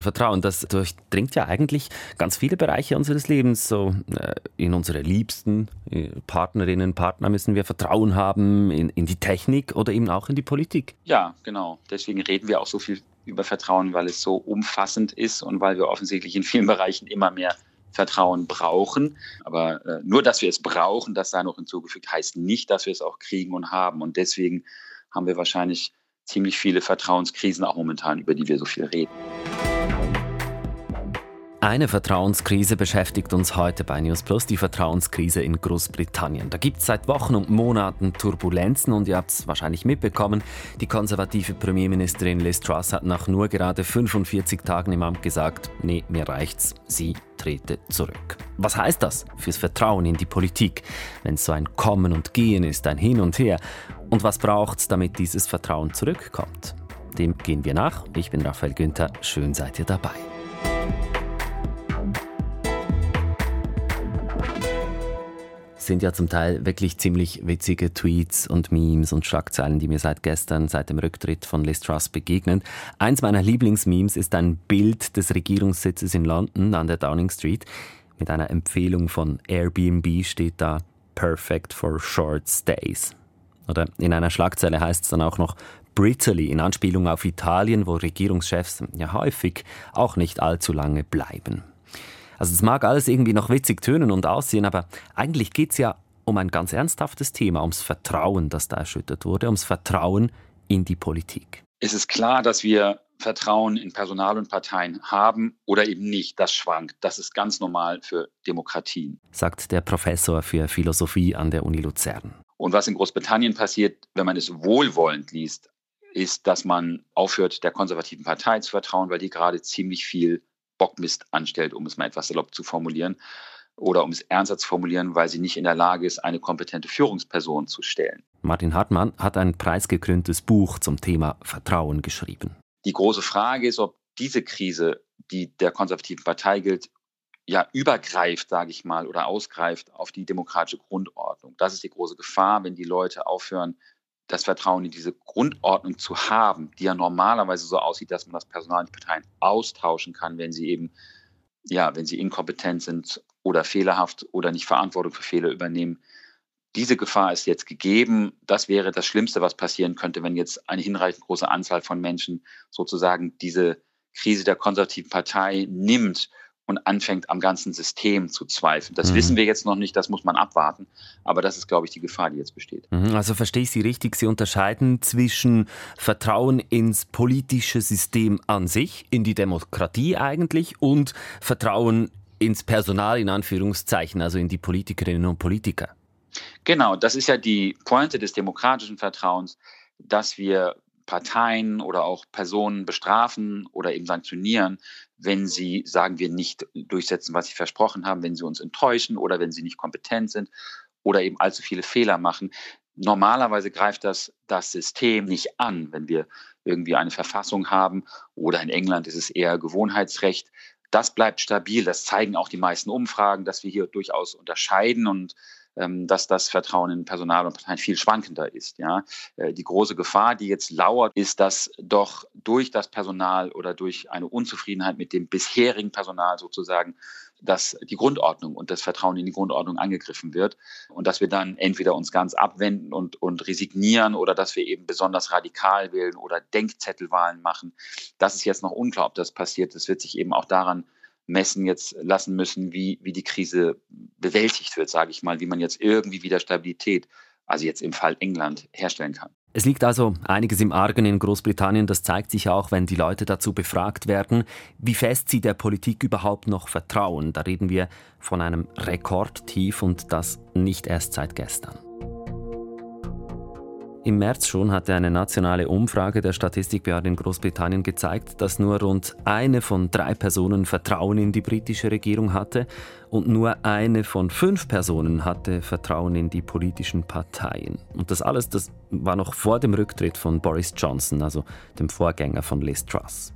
Vertrauen, das durchdringt ja eigentlich ganz viele Bereiche unseres Lebens. So äh, in unsere Liebsten, äh, Partnerinnen, Partner müssen wir Vertrauen haben, in, in die Technik oder eben auch in die Politik. Ja, genau. Deswegen reden wir auch so viel über Vertrauen, weil es so umfassend ist und weil wir offensichtlich in vielen Bereichen immer mehr Vertrauen brauchen. Aber äh, nur, dass wir es brauchen, das sei noch hinzugefügt, heißt nicht, dass wir es auch kriegen und haben. Und deswegen haben wir wahrscheinlich ziemlich viele Vertrauenskrisen auch momentan, über die wir so viel reden. Eine Vertrauenskrise beschäftigt uns heute bei News Plus, die Vertrauenskrise in Großbritannien. Da gibt es seit Wochen und Monaten Turbulenzen und ihr habt es wahrscheinlich mitbekommen, die konservative Premierministerin Liz Truss hat nach nur gerade 45 Tagen im Amt gesagt, nee, mir reicht's, sie trete zurück. Was heißt das fürs Vertrauen in die Politik, wenn es so ein Kommen und Gehen ist, ein Hin und Her? Und was braucht es, damit dieses Vertrauen zurückkommt? Dem gehen wir nach. Ich bin Raphael Günther, schön seid ihr dabei. sind ja zum Teil wirklich ziemlich witzige Tweets und Memes und Schlagzeilen, die mir seit gestern, seit dem Rücktritt von Liz Truss begegnen. Eins meiner Lieblingsmemes ist ein Bild des Regierungssitzes in London an der Downing Street. Mit einer Empfehlung von Airbnb steht da Perfect for Short Stays. Oder in einer Schlagzeile heißt es dann auch noch Britaly in Anspielung auf Italien, wo Regierungschefs ja häufig auch nicht allzu lange bleiben. Also es mag alles irgendwie noch witzig tönen und aussehen, aber eigentlich geht es ja um ein ganz ernsthaftes Thema, ums Vertrauen, das da erschüttert wurde, ums Vertrauen in die Politik. Es ist klar, dass wir Vertrauen in Personal und Parteien haben oder eben nicht. Das schwankt. Das ist ganz normal für Demokratien. Sagt der Professor für Philosophie an der Uni Luzern. Und was in Großbritannien passiert, wenn man es wohlwollend liest, ist, dass man aufhört, der konservativen Partei zu vertrauen, weil die gerade ziemlich viel Bockmist anstellt, um es mal etwas salopp zu formulieren, oder um es ernster zu formulieren, weil sie nicht in der Lage ist, eine kompetente Führungsperson zu stellen. Martin Hartmann hat ein preisgekröntes Buch zum Thema Vertrauen geschrieben. Die große Frage ist, ob diese Krise, die der konservativen Partei gilt, ja übergreift, sage ich mal, oder ausgreift auf die demokratische Grundordnung. Das ist die große Gefahr, wenn die Leute aufhören, das Vertrauen in diese Grundordnung zu haben, die ja normalerweise so aussieht, dass man das Personal die Parteien austauschen kann, wenn sie eben, ja, wenn sie inkompetent sind oder fehlerhaft oder nicht Verantwortung für Fehler übernehmen. Diese Gefahr ist jetzt gegeben. Das wäre das Schlimmste, was passieren könnte, wenn jetzt eine hinreichend große Anzahl von Menschen sozusagen diese Krise der konservativen Partei nimmt und anfängt am ganzen System zu zweifeln. Das mhm. wissen wir jetzt noch nicht, das muss man abwarten. Aber das ist, glaube ich, die Gefahr, die jetzt besteht. Mhm. Also verstehe ich Sie richtig, Sie unterscheiden zwischen Vertrauen ins politische System an sich, in die Demokratie eigentlich, und Vertrauen ins Personal in Anführungszeichen, also in die Politikerinnen und Politiker. Genau, das ist ja die Pointe des demokratischen Vertrauens, dass wir Parteien oder auch Personen bestrafen oder eben sanktionieren, wenn sie, sagen wir, nicht durchsetzen, was sie versprochen haben, wenn sie uns enttäuschen oder wenn sie nicht kompetent sind oder eben allzu viele Fehler machen. Normalerweise greift das das System nicht an, wenn wir irgendwie eine Verfassung haben oder in England ist es eher Gewohnheitsrecht. Das bleibt stabil. Das zeigen auch die meisten Umfragen, dass wir hier durchaus unterscheiden und dass das Vertrauen in Personal und Parteien viel schwankender ist. Ja? Äh, die große Gefahr, die jetzt lauert, ist, dass doch durch das Personal oder durch eine Unzufriedenheit mit dem bisherigen Personal sozusagen dass die Grundordnung und das Vertrauen in die Grundordnung angegriffen wird und dass wir dann entweder uns ganz abwenden und, und resignieren oder dass wir eben besonders radikal wählen oder Denkzettelwahlen machen. Das ist jetzt noch unklar, ob das passiert. Das wird sich eben auch daran messen jetzt lassen müssen, wie, wie die Krise bewältigt wird, sage ich mal, wie man jetzt irgendwie wieder Stabilität, also jetzt im Fall England, herstellen kann. Es liegt also einiges im Argen in Großbritannien. Das zeigt sich auch, wenn die Leute dazu befragt werden, wie fest sie der Politik überhaupt noch vertrauen. Da reden wir von einem Rekordtief und das nicht erst seit gestern. Im März schon hatte eine nationale Umfrage der Statistikbehörde in Großbritannien gezeigt, dass nur rund eine von drei Personen Vertrauen in die britische Regierung hatte und nur eine von fünf Personen hatte Vertrauen in die politischen Parteien. Und das alles, das war noch vor dem Rücktritt von Boris Johnson, also dem Vorgänger von Liz Truss.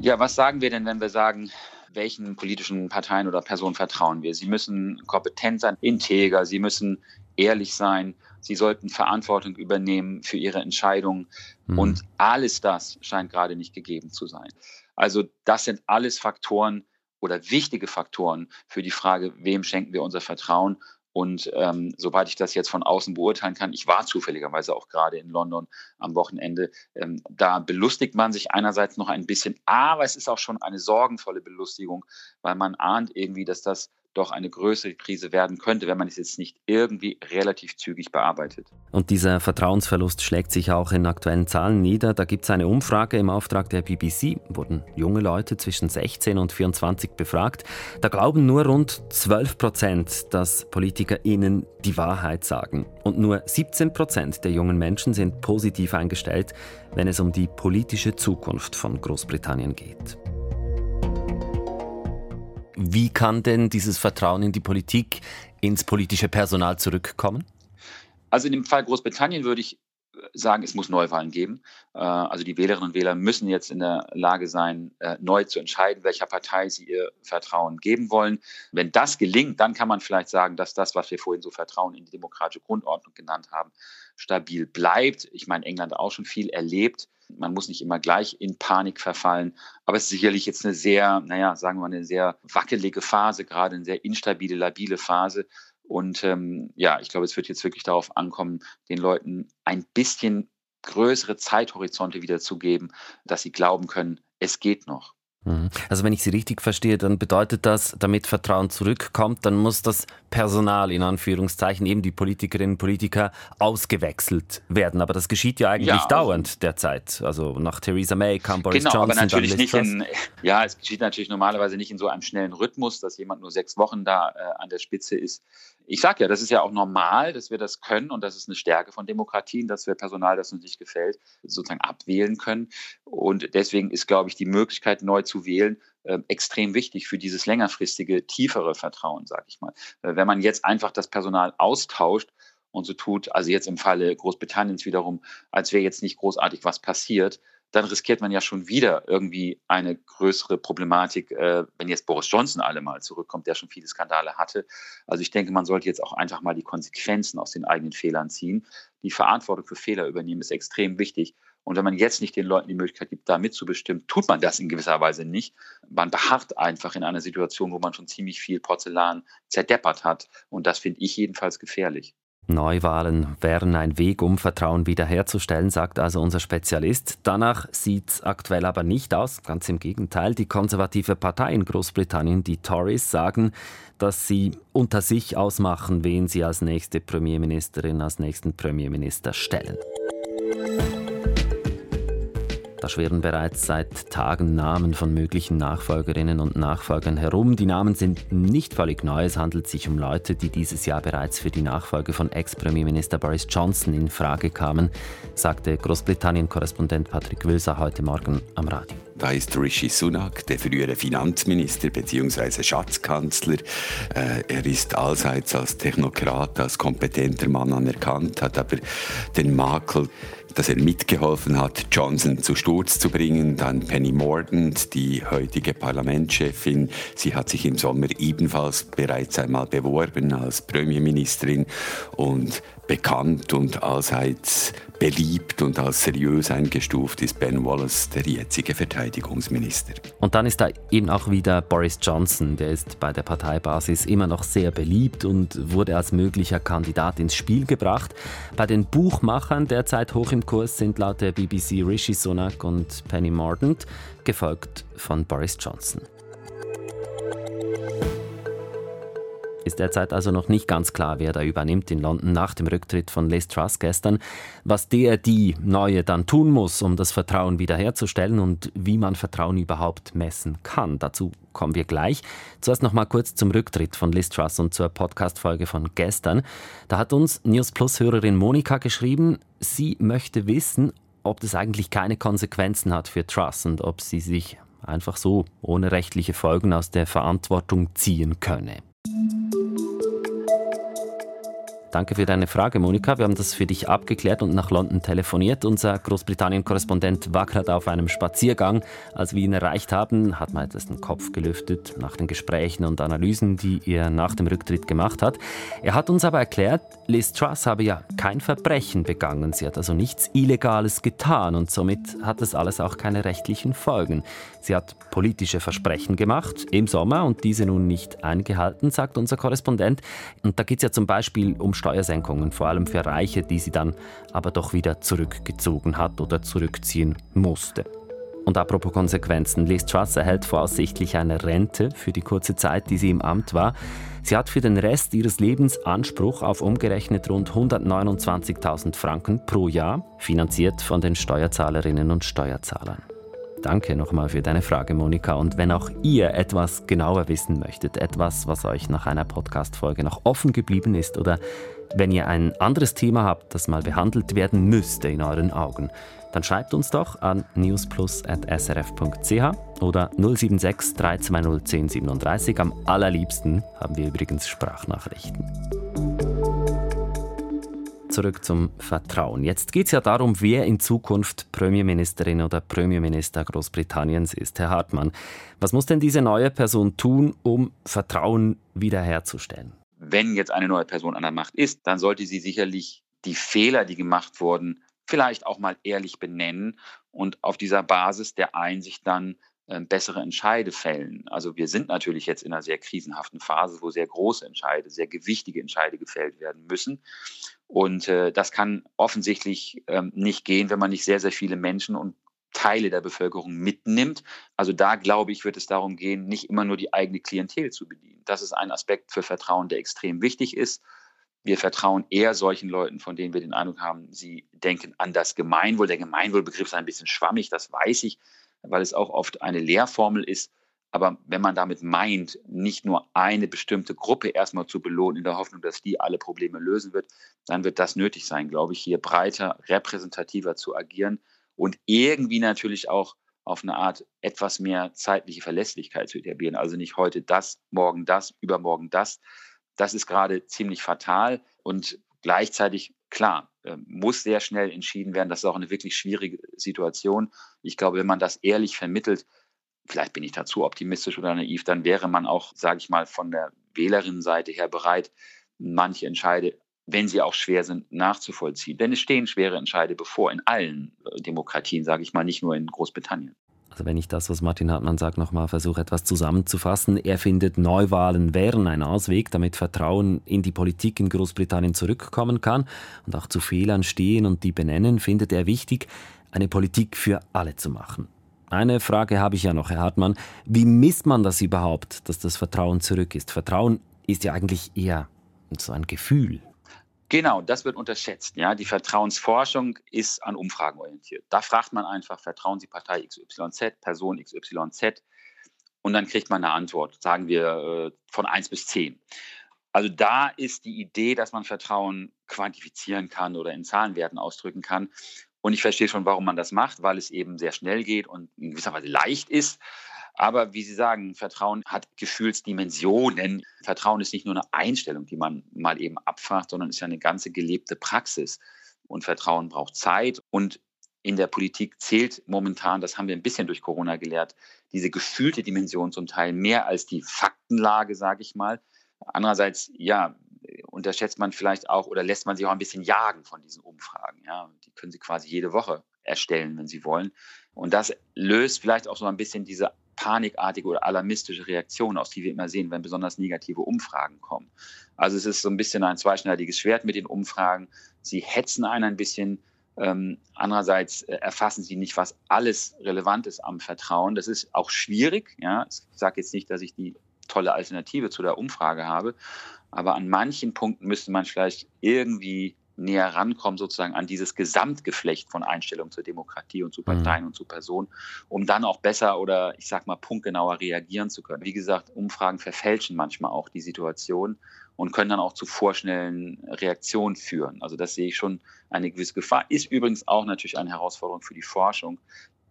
Ja, was sagen wir denn, wenn wir sagen, welchen politischen Parteien oder Personen vertrauen wir? Sie müssen kompetent sein, integer, sie müssen ehrlich sein Sie sollten Verantwortung übernehmen für ihre Entscheidungen. Mhm. Und alles das scheint gerade nicht gegeben zu sein. Also das sind alles Faktoren oder wichtige Faktoren für die Frage, wem schenken wir unser Vertrauen und ähm, soweit ich das jetzt von außen beurteilen kann, ich war zufälligerweise auch gerade in London am Wochenende, ähm, da belustigt man sich einerseits noch ein bisschen, aber es ist auch schon eine sorgenvolle Belustigung, weil man ahnt irgendwie, dass das doch eine größere Krise werden könnte, wenn man es jetzt nicht irgendwie relativ zügig bearbeitet. Und dieser Vertrauensverlust schlägt sich auch in aktuellen Zahlen nieder. Da gibt es eine Umfrage im Auftrag der BBC, wurden junge Leute zwischen 16 und 24 befragt. Da glauben nur rund 12 Prozent, dass PolitikerInnen die Wahrheit sagen. Und nur 17 Prozent der jungen Menschen sind positiv eingestellt, wenn es um die politische Zukunft von Großbritannien geht. Wie kann denn dieses Vertrauen in die Politik, ins politische Personal zurückkommen? Also in dem Fall Großbritannien würde ich sagen, es muss Neuwahlen geben. Äh, also die Wählerinnen und Wähler müssen jetzt in der Lage sein, äh, neu zu entscheiden, welcher Partei sie ihr Vertrauen geben wollen. Wenn das gelingt, dann kann man vielleicht sagen, dass das, was wir vorhin so Vertrauen in die demokratische Grundordnung genannt haben, stabil bleibt. Ich meine, England hat auch schon viel erlebt. Man muss nicht immer gleich in Panik verfallen, aber es ist sicherlich jetzt eine sehr, naja, sagen wir mal, eine sehr wackelige Phase, gerade eine sehr instabile, labile Phase. Und ähm, ja, ich glaube, es wird jetzt wirklich darauf ankommen, den Leuten ein bisschen größere Zeithorizonte wiederzugeben, dass sie glauben können, es geht noch. Mhm. Also wenn ich Sie richtig verstehe, dann bedeutet das, damit Vertrauen zurückkommt, dann muss das Personal in Anführungszeichen, eben die Politikerinnen und Politiker, ausgewechselt werden. Aber das geschieht ja eigentlich ja, dauernd derzeit. Also nach Theresa May kam Boris genau, Johnson. Aber natürlich nicht in, ja, es geschieht natürlich normalerweise nicht in so einem schnellen Rhythmus, dass jemand nur sechs Wochen da äh, an der Spitze ist. Ich sage ja, das ist ja auch normal, dass wir das können und das ist eine Stärke von Demokratien, dass wir Personal, das uns nicht gefällt, sozusagen abwählen können. Und deswegen ist, glaube ich, die Möglichkeit, neu zu wählen, äh, extrem wichtig für dieses längerfristige, tiefere Vertrauen, sage ich mal. Äh, wenn man jetzt einfach das Personal austauscht und so tut, also jetzt im Falle Großbritanniens wiederum, als wäre jetzt nicht großartig was passiert, dann riskiert man ja schon wieder irgendwie eine größere Problematik, äh, wenn jetzt Boris Johnson alle mal zurückkommt, der schon viele Skandale hatte. Also ich denke, man sollte jetzt auch einfach mal die Konsequenzen aus den eigenen Fehlern ziehen. Die Verantwortung für Fehler übernehmen ist extrem wichtig. Und wenn man jetzt nicht den Leuten die Möglichkeit gibt, da mitzubestimmen, tut man das in gewisser Weise nicht. Man beharrt einfach in einer Situation, wo man schon ziemlich viel Porzellan zerdeppert hat. Und das finde ich jedenfalls gefährlich. Neuwahlen wären ein Weg, um Vertrauen wiederherzustellen, sagt also unser Spezialist. Danach sieht es aktuell aber nicht aus. Ganz im Gegenteil. Die konservative Partei in Großbritannien, die Tories, sagen, dass sie unter sich ausmachen, wen sie als nächste Premierministerin, als nächsten Premierminister stellen. Da schwirren bereits seit Tagen Namen von möglichen Nachfolgerinnen und Nachfolgern herum. Die Namen sind nicht völlig neu. Es handelt sich um Leute, die dieses Jahr bereits für die Nachfolge von Ex-Premierminister Boris Johnson in Frage kamen, sagte Großbritannien-Korrespondent Patrick Wülser heute Morgen am Radio. Da ist Rishi Sunak, der frühere Finanzminister bzw. Schatzkanzler. Äh, er ist allseits als Technokrat, als kompetenter Mann anerkannt, hat aber den Makel dass er mitgeholfen hat, Johnson zu Sturz zu bringen. Dann Penny Mordaunt, die heutige Parlamentschefin. Sie hat sich im Sommer ebenfalls bereits einmal beworben als Premierministerin und bekannt und allseits beliebt und als seriös eingestuft ist Ben Wallace, der jetzige Verteidigungsminister. Und dann ist da eben auch wieder Boris Johnson, der ist bei der Parteibasis immer noch sehr beliebt und wurde als möglicher Kandidat ins Spiel gebracht. Bei den Buchmachern derzeit hoch im Kurs sind laut der BBC Rishi Sunak und Penny Mordaunt, gefolgt von Boris Johnson. Ist derzeit also noch nicht ganz klar, wer da übernimmt in London nach dem Rücktritt von Liz Truss gestern. Was der, die Neue dann tun muss, um das Vertrauen wiederherzustellen und wie man Vertrauen überhaupt messen kann. Dazu kommen wir gleich. Zuerst noch mal kurz zum Rücktritt von Liz Truss und zur Podcast-Folge von gestern. Da hat uns News Plus-Hörerin Monika geschrieben, sie möchte wissen, ob das eigentlich keine Konsequenzen hat für Truss und ob sie sich einfach so ohne rechtliche Folgen aus der Verantwortung ziehen könne. Danke für deine Frage, Monika. Wir haben das für dich abgeklärt und nach London telefoniert. Unser Großbritannien-Korrespondent war gerade auf einem Spaziergang. Als wir ihn erreicht haben, hat man etwas den Kopf gelüftet nach den Gesprächen und Analysen, die er nach dem Rücktritt gemacht hat. Er hat uns aber erklärt, Liz Truss habe ja kein Verbrechen begangen. Sie hat also nichts Illegales getan und somit hat es alles auch keine rechtlichen Folgen. Sie hat politische Versprechen gemacht im Sommer und diese nun nicht eingehalten, sagt unser Korrespondent. Und da geht es ja zum Beispiel um Steuersenkungen, vor allem für Reiche, die sie dann aber doch wieder zurückgezogen hat oder zurückziehen musste. Und apropos Konsequenzen, Liz Truss erhält voraussichtlich eine Rente für die kurze Zeit, die sie im Amt war. Sie hat für den Rest ihres Lebens Anspruch auf umgerechnet rund 129.000 Franken pro Jahr, finanziert von den Steuerzahlerinnen und Steuerzahlern. Danke nochmal für deine Frage, Monika. Und wenn auch ihr etwas genauer wissen möchtet, etwas, was euch nach einer Podcast-Folge noch offen geblieben ist oder wenn ihr ein anderes Thema habt, das mal behandelt werden müsste in euren Augen, dann schreibt uns doch an newsplus.srf.ch oder 076 320 1037. Am allerliebsten haben wir übrigens Sprachnachrichten zurück zum Vertrauen. Jetzt geht es ja darum, wer in Zukunft Premierministerin oder Premierminister Großbritanniens ist. Herr Hartmann, was muss denn diese neue Person tun, um Vertrauen wiederherzustellen? Wenn jetzt eine neue Person an der Macht ist, dann sollte sie sicherlich die Fehler, die gemacht wurden, vielleicht auch mal ehrlich benennen und auf dieser Basis der Einsicht dann äh, bessere Entscheide fällen. Also wir sind natürlich jetzt in einer sehr krisenhaften Phase, wo sehr große Entscheide, sehr gewichtige Entscheide gefällt werden müssen. Und äh, das kann offensichtlich ähm, nicht gehen, wenn man nicht sehr, sehr viele Menschen und Teile der Bevölkerung mitnimmt. Also da glaube ich, wird es darum gehen, nicht immer nur die eigene Klientel zu bedienen. Das ist ein Aspekt für Vertrauen, der extrem wichtig ist. Wir vertrauen eher solchen Leuten, von denen wir den Eindruck haben, sie denken an das Gemeinwohl. Der Gemeinwohlbegriff ist ein bisschen schwammig, das weiß ich, weil es auch oft eine Lehrformel ist. Aber wenn man damit meint, nicht nur eine bestimmte Gruppe erstmal zu belohnen, in der Hoffnung, dass die alle Probleme lösen wird, dann wird das nötig sein, glaube ich, hier breiter, repräsentativer zu agieren und irgendwie natürlich auch auf eine Art etwas mehr zeitliche Verlässlichkeit zu etablieren. Also nicht heute das, morgen das, übermorgen das. Das ist gerade ziemlich fatal und gleichzeitig, klar, äh, muss sehr schnell entschieden werden. Das ist auch eine wirklich schwierige Situation. Ich glaube, wenn man das ehrlich vermittelt, vielleicht bin ich dazu optimistisch oder naiv, dann wäre man auch, sage ich mal, von der Wählerinnenseite her bereit, manche Entscheide, wenn sie auch schwer sind, nachzuvollziehen. Denn es stehen schwere Entscheide bevor in allen äh, Demokratien, sage ich mal, nicht nur in Großbritannien. Also wenn ich das, was Martin Hartmann sagt, nochmal versuche etwas zusammenzufassen. Er findet, Neuwahlen wären ein Ausweg, damit Vertrauen in die Politik in Großbritannien zurückkommen kann und auch zu Fehlern stehen und die benennen, findet er wichtig, eine Politik für alle zu machen. Eine Frage habe ich ja noch, Herr Hartmann. Wie misst man das überhaupt, dass das Vertrauen zurück ist? Vertrauen ist ja eigentlich eher so ein Gefühl. Genau, das wird unterschätzt. Ja, die Vertrauensforschung ist an Umfragen orientiert. Da fragt man einfach, vertrauen Sie Partei XYZ, Person XYZ? Und dann kriegt man eine Antwort, sagen wir äh, von 1 bis 10. Also da ist die Idee, dass man Vertrauen quantifizieren kann oder in Zahlenwerten ausdrücken kann. Und ich verstehe schon, warum man das macht, weil es eben sehr schnell geht und in gewisser Weise leicht ist. Aber wie Sie sagen, Vertrauen hat Gefühlsdimensionen. Vertrauen ist nicht nur eine Einstellung, die man mal eben abfragt, sondern ist ja eine ganze gelebte Praxis. Und Vertrauen braucht Zeit. Und in der Politik zählt momentan, das haben wir ein bisschen durch Corona gelehrt, diese gefühlte Dimension zum Teil mehr als die Faktenlage, sage ich mal. Andererseits, ja, unterschätzt man vielleicht auch oder lässt man sich auch ein bisschen jagen von diesen Umfragen. Ja, die können Sie quasi jede Woche erstellen, wenn Sie wollen. Und das löst vielleicht auch so ein bisschen diese panikartige oder alarmistische Reaktion aus, die wir immer sehen, wenn besonders negative Umfragen kommen. Also es ist so ein bisschen ein zweischneidiges Schwert mit den Umfragen. Sie hetzen einen ein bisschen. Ähm, andererseits äh, erfassen sie nicht, was alles relevant ist am Vertrauen. Das ist auch schwierig. Ja? Ich sage jetzt nicht, dass ich die tolle Alternative zu der Umfrage habe, aber an manchen Punkten müsste man vielleicht irgendwie näher rankommen, sozusagen an dieses Gesamtgeflecht von Einstellungen zur Demokratie und zu Parteien mhm. und zu Personen, um dann auch besser oder ich sag mal punktgenauer reagieren zu können. Wie gesagt, Umfragen verfälschen manchmal auch die Situation und können dann auch zu vorschnellen Reaktionen führen. Also das sehe ich schon eine gewisse Gefahr. Ist übrigens auch natürlich eine Herausforderung für die Forschung,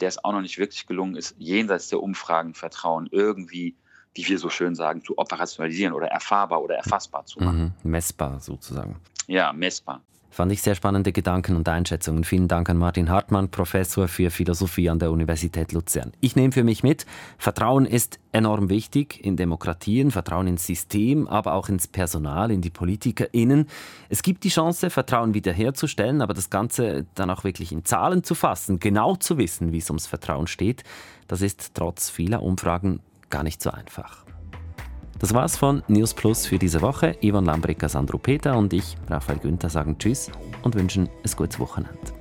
der es auch noch nicht wirklich gelungen ist, jenseits der Umfragen Vertrauen irgendwie wie wir so schön sagen, zu operationalisieren oder erfahrbar oder erfassbar zu machen. Mhm, messbar sozusagen. ja, messbar. Fand ich sehr spannende Gedanken und Einschätzungen. Vielen Dank an Martin Hartmann, Professor für Philosophie an der Universität Luzern. Ich nehme für mich mit, Vertrauen ist enorm wichtig in Demokratien, Vertrauen ins System, aber auch ins Personal, in die PolitikerInnen. Es gibt die Chance, Vertrauen wiederherzustellen, aber das Ganze dann auch wirklich in Zahlen zu fassen, genau zu wissen, wie es ums Vertrauen steht, das ist trotz vieler Umfragen gar nicht so einfach. Das war's von News Plus für diese Woche. Ivan Lambricker, Sandro Peter und ich, Raphael Günther, sagen Tschüss und wünschen ein gutes Wochenende.